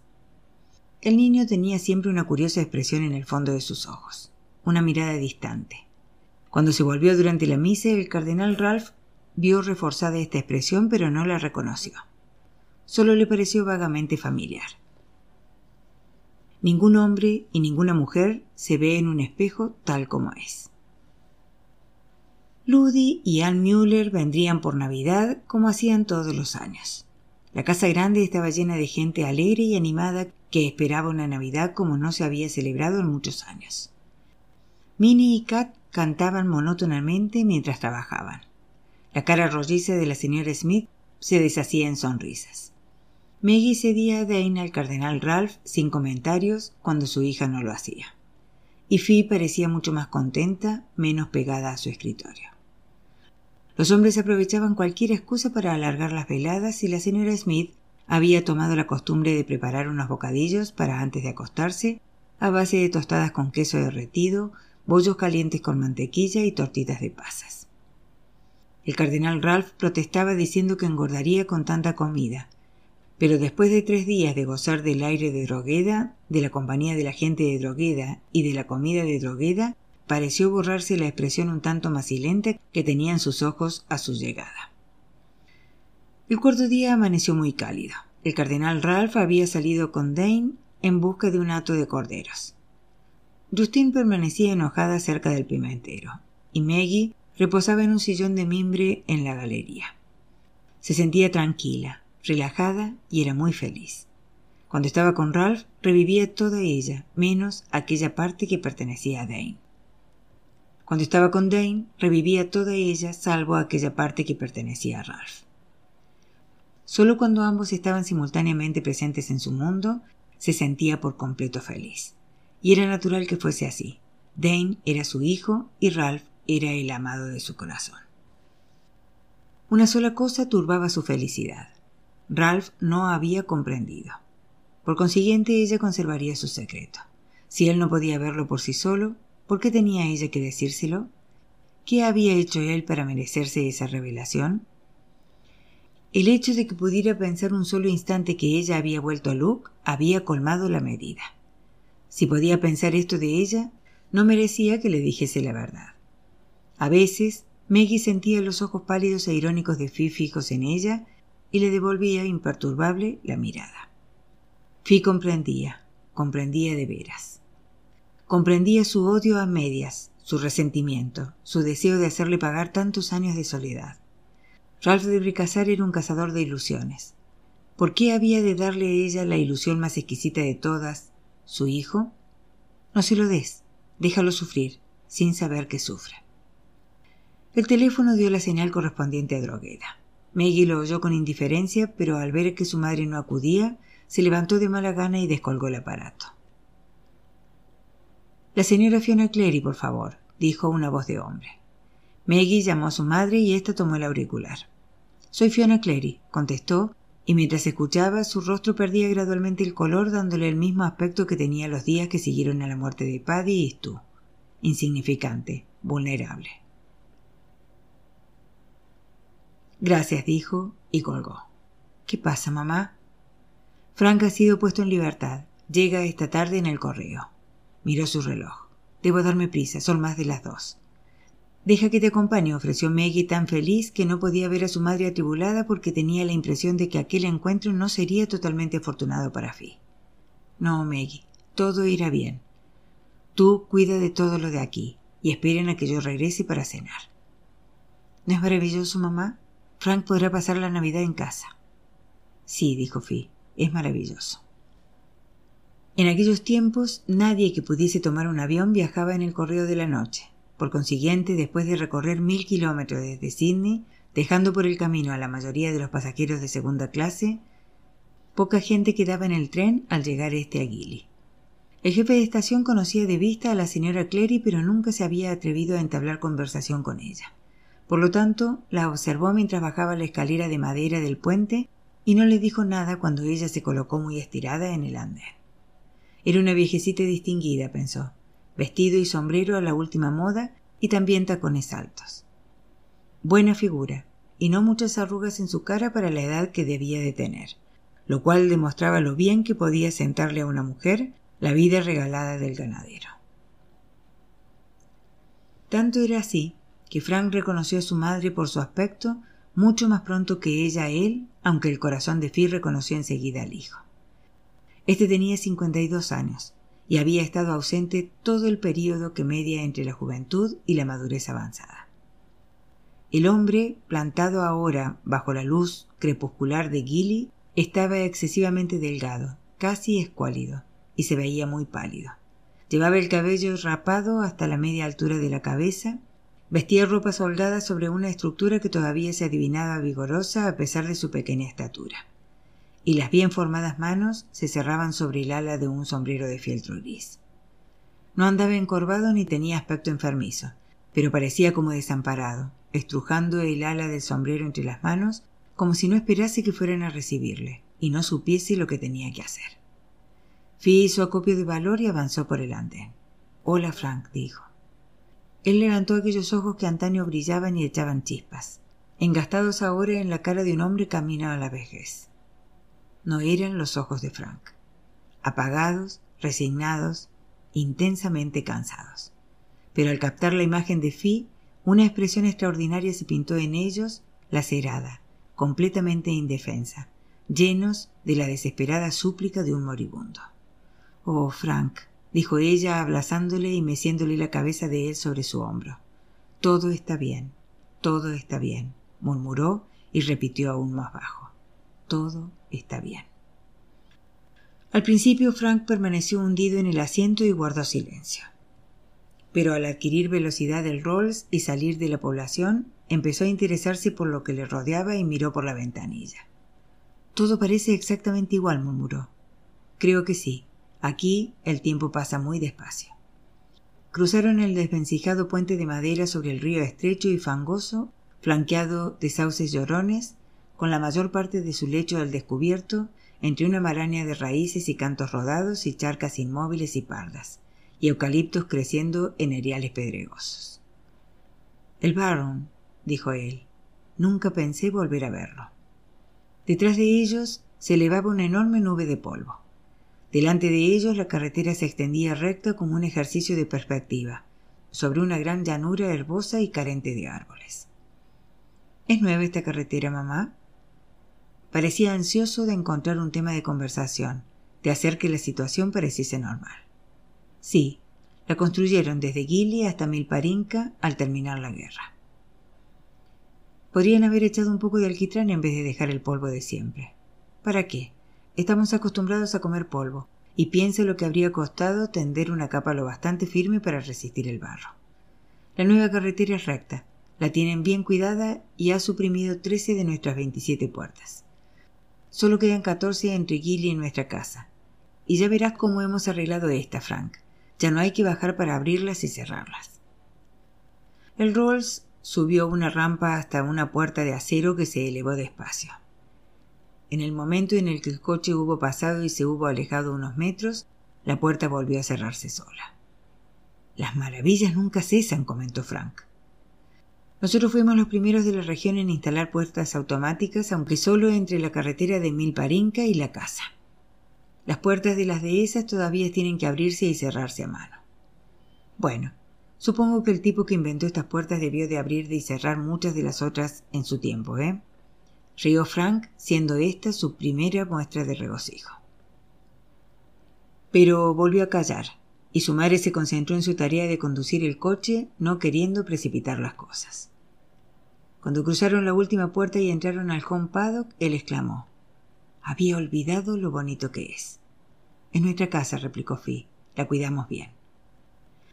[SPEAKER 1] El niño tenía siempre una curiosa expresión en el fondo de sus ojos, una mirada distante. Cuando se volvió durante la misa, el cardenal Ralph vio reforzada esta expresión, pero no la reconoció. Solo le pareció vagamente familiar. Ningún hombre y ninguna mujer se ve en un espejo tal como es. Ludy y Ann Müller vendrían por Navidad como hacían todos los años. La casa grande estaba llena de gente alegre y animada que esperaba una Navidad como no se había celebrado en muchos años. Minnie y Kat cantaban monótonamente mientras trabajaban. La cara rolliza de la señora Smith se deshacía en sonrisas. Maggie cedía a Dane al cardenal Ralph sin comentarios cuando su hija no lo hacía. Y Fi parecía mucho más contenta, menos pegada a su escritorio. Los hombres aprovechaban cualquier excusa para alargar las veladas y la señora Smith había tomado la costumbre de preparar unos bocadillos para antes de acostarse a base de tostadas con queso derretido, bollos calientes con mantequilla y tortitas de pasas. El cardenal Ralph protestaba diciendo que engordaría con tanta comida, pero después de tres días de gozar del aire de Drogueda, de la compañía de la gente de Drogueda y de la comida de Drogueda, pareció borrarse la expresión un tanto macilenta que tenían sus ojos a su llegada. El cuarto día amaneció muy cálido. El cardenal Ralph había salido con Dane en busca de un hato de corderos. Justine permanecía enojada cerca del pimentero, y Maggie reposaba en un sillón de mimbre en la galería. Se sentía tranquila, relajada y era muy feliz. Cuando estaba con Ralph, revivía toda ella, menos aquella parte que pertenecía a Dane. Cuando estaba con Dane, revivía toda ella salvo aquella parte que pertenecía a Ralph. Solo cuando ambos estaban simultáneamente presentes en su mundo, se sentía por completo feliz. Y era natural que fuese así. Dane era su hijo y Ralph era el amado de su corazón. Una sola cosa turbaba su felicidad. Ralph no había comprendido. Por consiguiente, ella conservaría su secreto. Si él no podía verlo por sí solo, ¿Por qué tenía ella que decírselo? ¿Qué había hecho él para merecerse esa revelación? El hecho de que pudiera pensar un solo instante que ella había vuelto a Luke había colmado la medida. Si podía pensar esto de ella, no merecía que le dijese la verdad. A veces, Maggie sentía los ojos pálidos e irónicos de Fi fijos en ella y le devolvía imperturbable la mirada. Fi comprendía, comprendía de veras. Comprendía su odio a medias, su resentimiento, su deseo de hacerle pagar tantos años de soledad. Ralph de Bricassar era un cazador de ilusiones. ¿Por qué había de darle a ella la ilusión más exquisita de todas, su hijo? No se lo des, déjalo sufrir, sin saber que sufre. El teléfono dio la señal correspondiente a Drogueda. Maggie lo oyó con indiferencia, pero al ver que su madre no acudía, se levantó de mala gana y descolgó el aparato. La señora Fiona Clary, por favor, dijo una voz de hombre. Maggie llamó a su madre y ésta tomó el auricular. Soy Fiona Clary, contestó, y mientras escuchaba su rostro perdía gradualmente el color dándole el mismo aspecto que tenía los días que siguieron a la muerte de Paddy y Stu. Insignificante, vulnerable. Gracias, dijo, y colgó. ¿Qué pasa, mamá? Frank ha sido puesto en libertad. Llega esta tarde en el correo. Miró su reloj. Debo darme prisa, son más de las dos. Deja que te acompañe, ofreció Maggie tan feliz que no podía ver a su madre atribulada porque tenía la impresión de que aquel encuentro no sería totalmente afortunado para Fi. No, Maggie, todo irá bien. Tú cuida de todo lo de aquí y esperen a que yo regrese para cenar. ¿No es maravilloso, mamá? Frank podrá pasar la Navidad en casa. Sí, dijo Fi, es maravilloso. En aquellos tiempos nadie que pudiese tomar un avión viajaba en el correo de la noche. Por consiguiente, después de recorrer mil kilómetros desde Sydney, dejando por el camino a la mayoría de los pasajeros de segunda clase, poca gente quedaba en el tren al llegar este a Gilly. El jefe de estación conocía de vista a la señora Clary, pero nunca se había atrevido a entablar conversación con ella. Por lo tanto, la observó mientras bajaba la escalera de madera del puente y no le dijo nada cuando ella se colocó muy estirada en el andén. Era una viejecita distinguida, pensó, vestido y sombrero a la última moda y también tacones altos. Buena figura, y no muchas arrugas en su cara para la edad que debía de tener, lo cual demostraba lo bien que podía sentarle a una mujer la vida regalada del ganadero. Tanto era así que Frank reconoció a su madre por su aspecto mucho más pronto que ella a él, aunque el corazón de Phil reconoció enseguida al hijo. Este tenía cincuenta y dos años y había estado ausente todo el período que media entre la juventud y la madurez avanzada. El hombre, plantado ahora bajo la luz crepuscular de Gilly, estaba excesivamente delgado, casi escuálido, y se veía muy pálido. Llevaba el cabello rapado hasta la media altura de la cabeza, vestía ropas holgadas sobre una estructura que todavía se adivinaba vigorosa a pesar de su pequeña estatura, y las bien formadas manos se cerraban sobre el ala de un sombrero de fieltro gris. No andaba encorvado ni tenía aspecto enfermizo, pero parecía como desamparado, estrujando el ala del sombrero entre las manos, como si no esperase que fueran a recibirle, y no supiese lo que tenía que hacer. Fi hizo acopio de valor y avanzó por el andén. Hola, Frank, dijo. Él levantó aquellos ojos que antaño brillaban y echaban chispas, engastados ahora en la cara de un hombre camino a la vejez. No eran los ojos de Frank. Apagados, resignados, intensamente cansados. Pero al captar la imagen de Fi, una expresión extraordinaria se pintó en ellos, lacerada, completamente indefensa, llenos de la desesperada súplica de un moribundo. Oh, Frank, dijo ella abrazándole y meciéndole la cabeza de él sobre su hombro. Todo está bien, todo está bien, murmuró y repitió aún más bajo. Todo está bien. Al principio Frank permaneció hundido en el asiento y guardó silencio. Pero al adquirir velocidad del Rolls y salir de la población, empezó a interesarse por lo que le rodeaba y miró por la ventanilla. Todo parece exactamente igual, murmuró. Creo que sí. Aquí el tiempo pasa muy despacio. Cruzaron el desvencijado puente de madera sobre el río estrecho y fangoso, flanqueado de sauces llorones, con la mayor parte de su lecho al descubierto, entre una maraña de raíces y cantos rodados y charcas inmóviles y pardas, y eucaliptos creciendo en eriales pedregosos. El Baron, dijo él, nunca pensé volver a verlo. Detrás de ellos se elevaba una enorme nube de polvo. Delante de ellos la carretera se extendía recta como un ejercicio de perspectiva, sobre una gran llanura herbosa y carente de árboles. ¿Es nueva esta carretera, mamá? Parecía ansioso de encontrar un tema de conversación, de hacer que la situación pareciese normal. Sí, la construyeron desde Gili hasta Milparinca al terminar la guerra. Podrían haber echado un poco de alquitrán en vez de dejar el polvo de siempre. ¿Para qué? Estamos acostumbrados a comer polvo, y piense lo que habría costado tender una capa lo bastante firme para resistir el barro. La nueva carretera es recta, la tienen bien cuidada y ha suprimido trece de nuestras veintisiete puertas. Solo quedan catorce entre Gilly y nuestra casa. Y ya verás cómo hemos arreglado esta, Frank. Ya no hay que bajar para abrirlas y cerrarlas. El Rolls subió una rampa hasta una puerta de acero que se elevó despacio. En el momento en el que el coche hubo pasado y se hubo alejado unos metros, la puerta volvió a cerrarse sola. Las maravillas nunca cesan, comentó Frank. Nosotros fuimos los primeros de la región en instalar puertas automáticas, aunque solo entre la carretera de Milparinca y la casa. Las puertas de las dehesas todavía tienen que abrirse y cerrarse a mano. Bueno, Supongo que el tipo que inventó estas puertas debió de abrir y cerrar muchas de las otras en su tiempo, ¿eh? Rió Frank, siendo esta su primera muestra de regocijo. Pero volvió a callar, y su madre se concentró en su tarea de conducir el coche, no queriendo precipitar las cosas. Cuando cruzaron la última puerta y entraron al home paddock, él exclamó Había olvidado lo bonito que es. Es nuestra casa, replicó Fi. La cuidamos bien.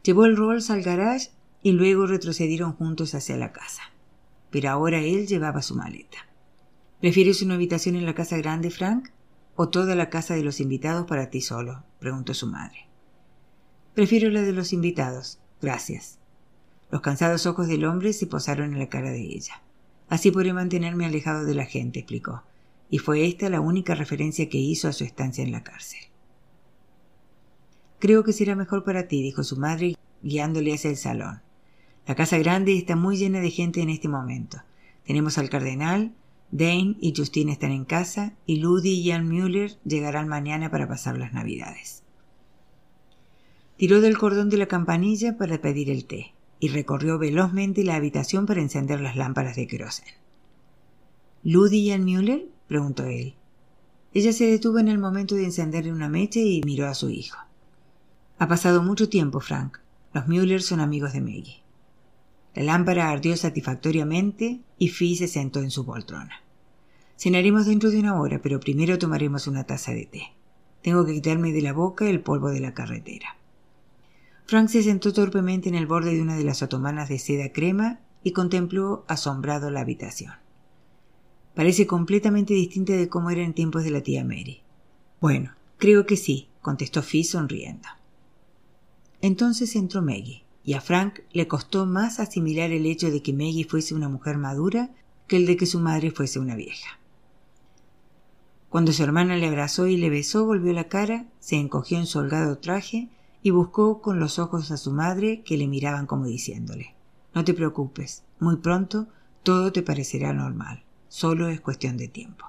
[SPEAKER 1] Llevó el Rolls al garage y luego retrocedieron juntos hacia la casa. Pero ahora él llevaba su maleta. ¿Prefieres una habitación en la casa grande, Frank? ¿O toda la casa de los invitados para ti solo? preguntó su madre. Prefiero la de los invitados. Gracias. Los cansados ojos del hombre se posaron en la cara de ella. Así podré mantenerme alejado de la gente, explicó, y fue esta la única referencia que hizo a su estancia en la cárcel. Creo que será mejor para ti, dijo su madre, guiándole hacia el salón. La casa grande está muy llena de gente en este momento. Tenemos al cardenal, Dane y Justine están en casa, y Ludy y Jan Müller llegarán mañana para pasar las navidades. Tiró del cordón de la campanilla para pedir el té, y recorrió velozmente la habitación para encender las lámparas de queroseno. ¿Ludy y Jan Müller? preguntó él. Ella se detuvo en el momento de encender una mecha y miró a su hijo. Ha pasado mucho tiempo, Frank. Los Müller son amigos de Maggie. La lámpara ardió satisfactoriamente y Fi se sentó en su poltrona. Cenaremos dentro de una hora, pero primero tomaremos una taza de té. Tengo que quitarme de la boca el polvo de la carretera. Frank se sentó torpemente en el borde de una de las otomanas de seda crema y contempló asombrado la habitación. Parece completamente distinta de cómo era en tiempos de la tía Mary. Bueno, creo que sí, contestó Fi sonriendo. Entonces entró Maggie, y a Frank le costó más asimilar el hecho de que Maggie fuese una mujer madura que el de que su madre fuese una vieja. Cuando su hermana le abrazó y le besó, volvió la cara, se encogió en su holgado traje y buscó con los ojos a su madre que le miraban como diciéndole No te preocupes, muy pronto todo te parecerá normal, solo es cuestión de tiempo.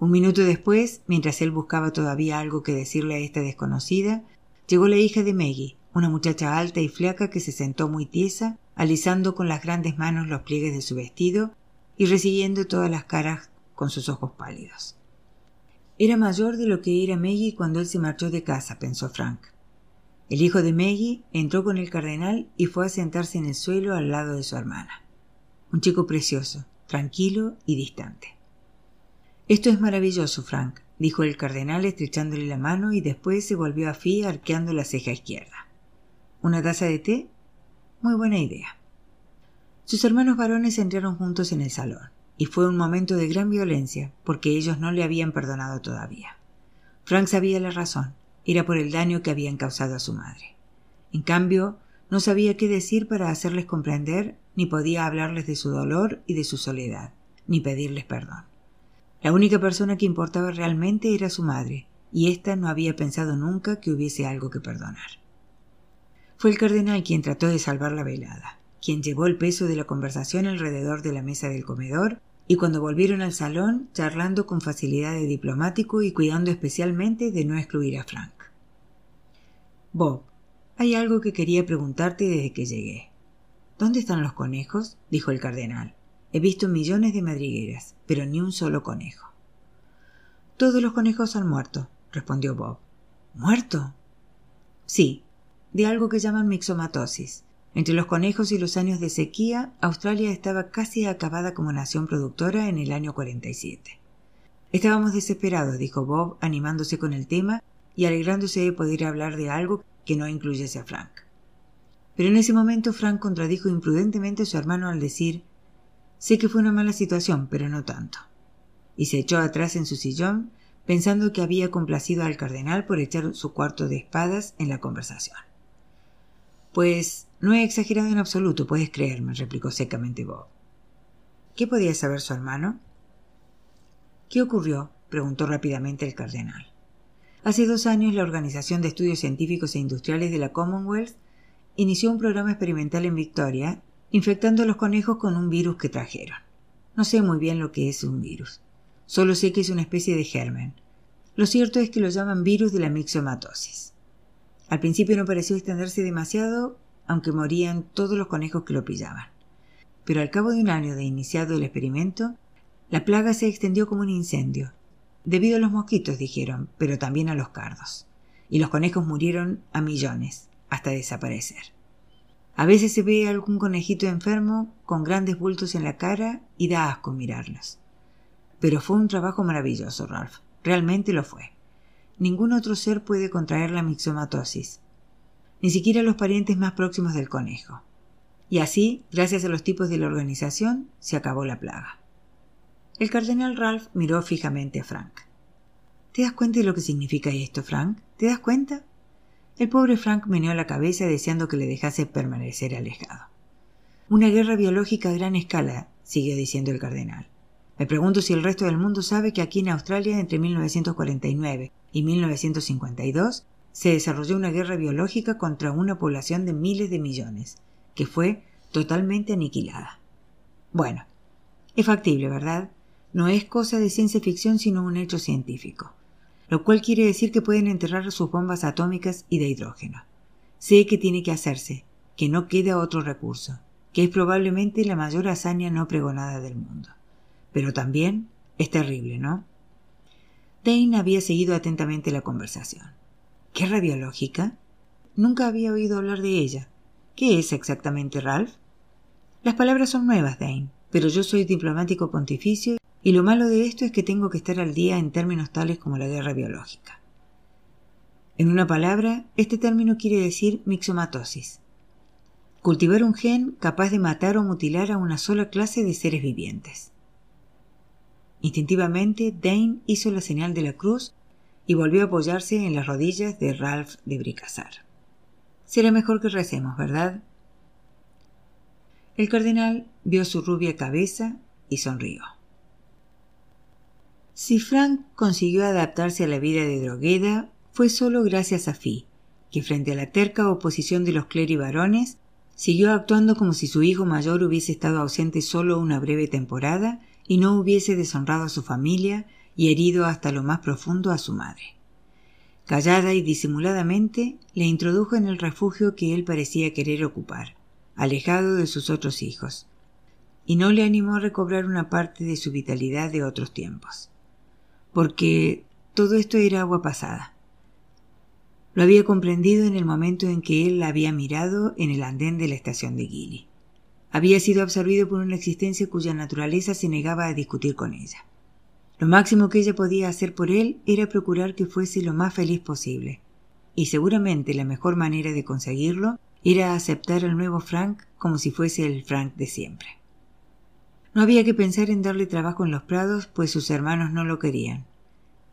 [SPEAKER 1] Un minuto después, mientras él buscaba todavía algo que decirle a esta desconocida, Llegó la hija de Maggie, una muchacha alta y flaca que se sentó muy tiesa, alisando con las grandes manos los pliegues de su vestido y recibiendo todas las caras con sus ojos pálidos. Era mayor de lo que era Maggie cuando él se marchó de casa, pensó Frank. El hijo de Maggie entró con el cardenal y fue a sentarse en el suelo al lado de su hermana. Un chico precioso, tranquilo y distante. Esto es maravilloso, Frank, dijo el cardenal estrechándole la mano y después se volvió a Fi arqueando la ceja izquierda. ¿Una taza de té? Muy buena idea. Sus hermanos varones entraron juntos en el salón, y fue un momento de gran violencia, porque ellos no le habían perdonado todavía. Frank sabía la razón, era por el daño que habían causado a su madre. En cambio, no sabía qué decir para hacerles comprender, ni podía hablarles de su dolor y de su soledad, ni pedirles perdón. La única persona que importaba realmente era su madre, y ésta no había pensado nunca que hubiese algo que perdonar. Fue el cardenal quien trató de salvar la velada, quien llevó el peso de la conversación alrededor de la mesa del comedor, y cuando volvieron al salón, charlando con facilidad de diplomático y cuidando especialmente de no excluir a Frank. Bob, hay algo que quería preguntarte desde que llegué. ¿Dónde están los conejos? dijo el cardenal. He visto millones de madrigueras, pero ni un solo conejo. Todos los conejos han muerto, respondió Bob. ¿Muerto? Sí, de algo que llaman mixomatosis. Entre los conejos y los años de sequía, Australia estaba casi acabada como nación productora en el año 47. Estábamos desesperados, dijo Bob, animándose con el tema y alegrándose de poder hablar de algo que no incluyese a Frank. Pero en ese momento Frank contradijo imprudentemente a su hermano al decir Sé que fue una mala situación, pero no tanto. Y se echó atrás en su sillón, pensando que había complacido al cardenal por echar su cuarto de espadas en la conversación. Pues no he exagerado en absoluto, puedes creerme, replicó secamente Bob. ¿Qué podía saber su hermano? ¿Qué ocurrió? preguntó rápidamente el cardenal. Hace dos años la Organización de Estudios Científicos e Industriales de la Commonwealth inició un programa experimental en Victoria infectando a los conejos con un virus que trajeron. No sé muy bien lo que es un virus. Solo sé que es una especie de germen. Lo cierto es que lo llaman virus de la mixomatosis. Al principio no pareció extenderse demasiado aunque morían todos los conejos que lo pillaban. Pero al cabo de un año de iniciado el experimento, la plaga se extendió como un incendio, debido a los mosquitos, dijeron, pero también a los cardos. Y los conejos murieron a millones, hasta desaparecer. A veces se ve algún conejito enfermo con grandes bultos en la cara y da asco mirarlos. Pero fue un trabajo maravilloso, Ralph. Realmente lo fue. Ningún otro ser puede contraer la mixomatosis, ni siquiera los parientes más próximos del conejo. Y así, gracias a los tipos de la organización, se acabó la plaga. El cardenal Ralph miró fijamente a Frank. ¿Te das cuenta de lo que significa esto, Frank? ¿Te das cuenta? El pobre Frank meneó la cabeza deseando que le dejase permanecer alejado. Una guerra biológica a gran escala, siguió diciendo el cardenal. Me pregunto si el resto del mundo sabe que aquí en Australia entre 1949 y 1952 se desarrolló una guerra biológica contra una población de miles de millones, que fue totalmente aniquilada. Bueno, es factible, ¿verdad? No es cosa de ciencia ficción sino un hecho científico, lo cual quiere decir que pueden enterrar sus bombas atómicas y de hidrógeno. Sé que tiene que hacerse, que no queda otro recurso, que es probablemente la mayor hazaña no pregonada del mundo. Pero también es terrible, ¿no? Dane había seguido atentamente la conversación. ¿Guerra biológica? Nunca había oído hablar de ella. ¿Qué es exactamente, Ralph? Las palabras son nuevas, Dane, pero yo soy diplomático pontificio y lo malo de esto es que tengo que estar al día en términos tales como la guerra biológica. En una palabra, este término quiere decir mixomatosis. Cultivar un gen capaz de matar o mutilar a una sola clase de seres vivientes. Instintivamente, Dane hizo la señal de la cruz y volvió a apoyarse en las rodillas de Ralph de Bricassar. Será mejor que recemos, ¿verdad? El cardenal vio su rubia cabeza y sonrió. Si Frank consiguió adaptarse a la vida de Drogueda, fue solo gracias a Fi, que frente a la terca oposición de los varones, siguió actuando como si su hijo mayor hubiese estado ausente solo una breve temporada y no hubiese deshonrado a su familia y herido hasta lo más profundo a su madre. Callada y disimuladamente, le introdujo en el refugio que él parecía querer ocupar, alejado de sus otros hijos, y no le animó a recobrar una parte de su vitalidad de otros tiempos porque todo esto era agua pasada. Lo había comprendido en el momento en que él la había mirado en el andén de la estación de Gilly. Había sido absorbido por una existencia cuya naturaleza se negaba a discutir con ella. Lo máximo que ella podía hacer por él era procurar que fuese lo más feliz posible, y seguramente la mejor manera de conseguirlo era aceptar al nuevo Frank como si fuese el Frank de siempre. No había que pensar en darle trabajo en los prados, pues sus hermanos no lo querían.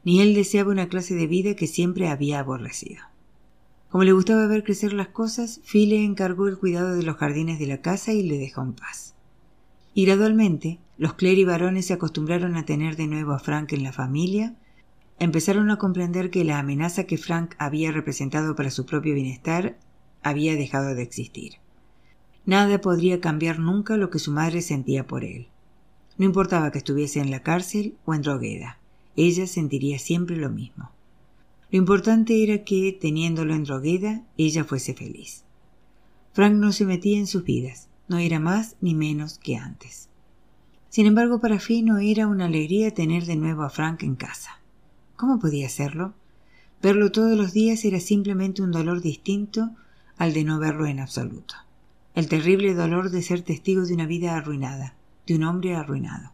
[SPEAKER 1] Ni él deseaba una clase de vida que siempre había aborrecido. Como le gustaba ver crecer las cosas, Phil le encargó el cuidado de los jardines de la casa y le dejó en paz. Y gradualmente, los Clary varones se acostumbraron a tener de nuevo a Frank en la familia, empezaron a comprender que la amenaza que Frank había representado para su propio bienestar había dejado de existir. Nada podría cambiar nunca lo que su madre sentía por él. No importaba que estuviese en la cárcel o en drogueda, ella sentiría siempre lo mismo. Lo importante era que, teniéndolo en drogueda, ella fuese feliz. Frank no se metía en sus vidas, no era más ni menos que antes. Sin embargo, para Fi no era una alegría tener de nuevo a Frank en casa. ¿Cómo podía hacerlo? Verlo todos los días era simplemente un dolor distinto al de no verlo en absoluto el terrible dolor de ser testigo de una vida arruinada, de un hombre arruinado,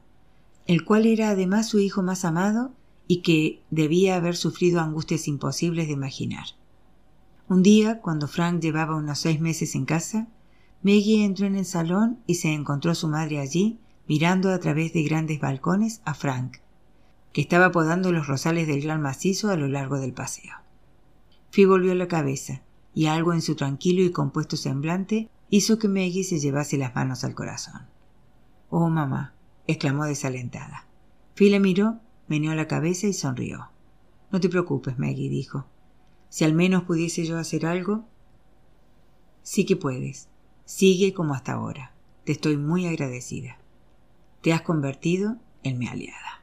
[SPEAKER 1] el cual era además su hijo más amado y que debía haber sufrido angustias imposibles de imaginar. Un día, cuando Frank llevaba unos seis meses en casa, Maggie entró en el salón y se encontró a su madre allí, mirando a través de grandes balcones a Frank, que estaba podando los rosales del gran macizo a lo largo del paseo. Fi volvió la cabeza, y algo en su tranquilo y compuesto semblante hizo que Maggie se llevase las manos al corazón. Oh, mamá, exclamó desalentada. Phil miró, meneó la cabeza y sonrió. No te preocupes, Maggie, dijo. Si al menos pudiese yo hacer algo. Sí que puedes. Sigue como hasta ahora. Te estoy muy agradecida. Te has convertido en mi aliada.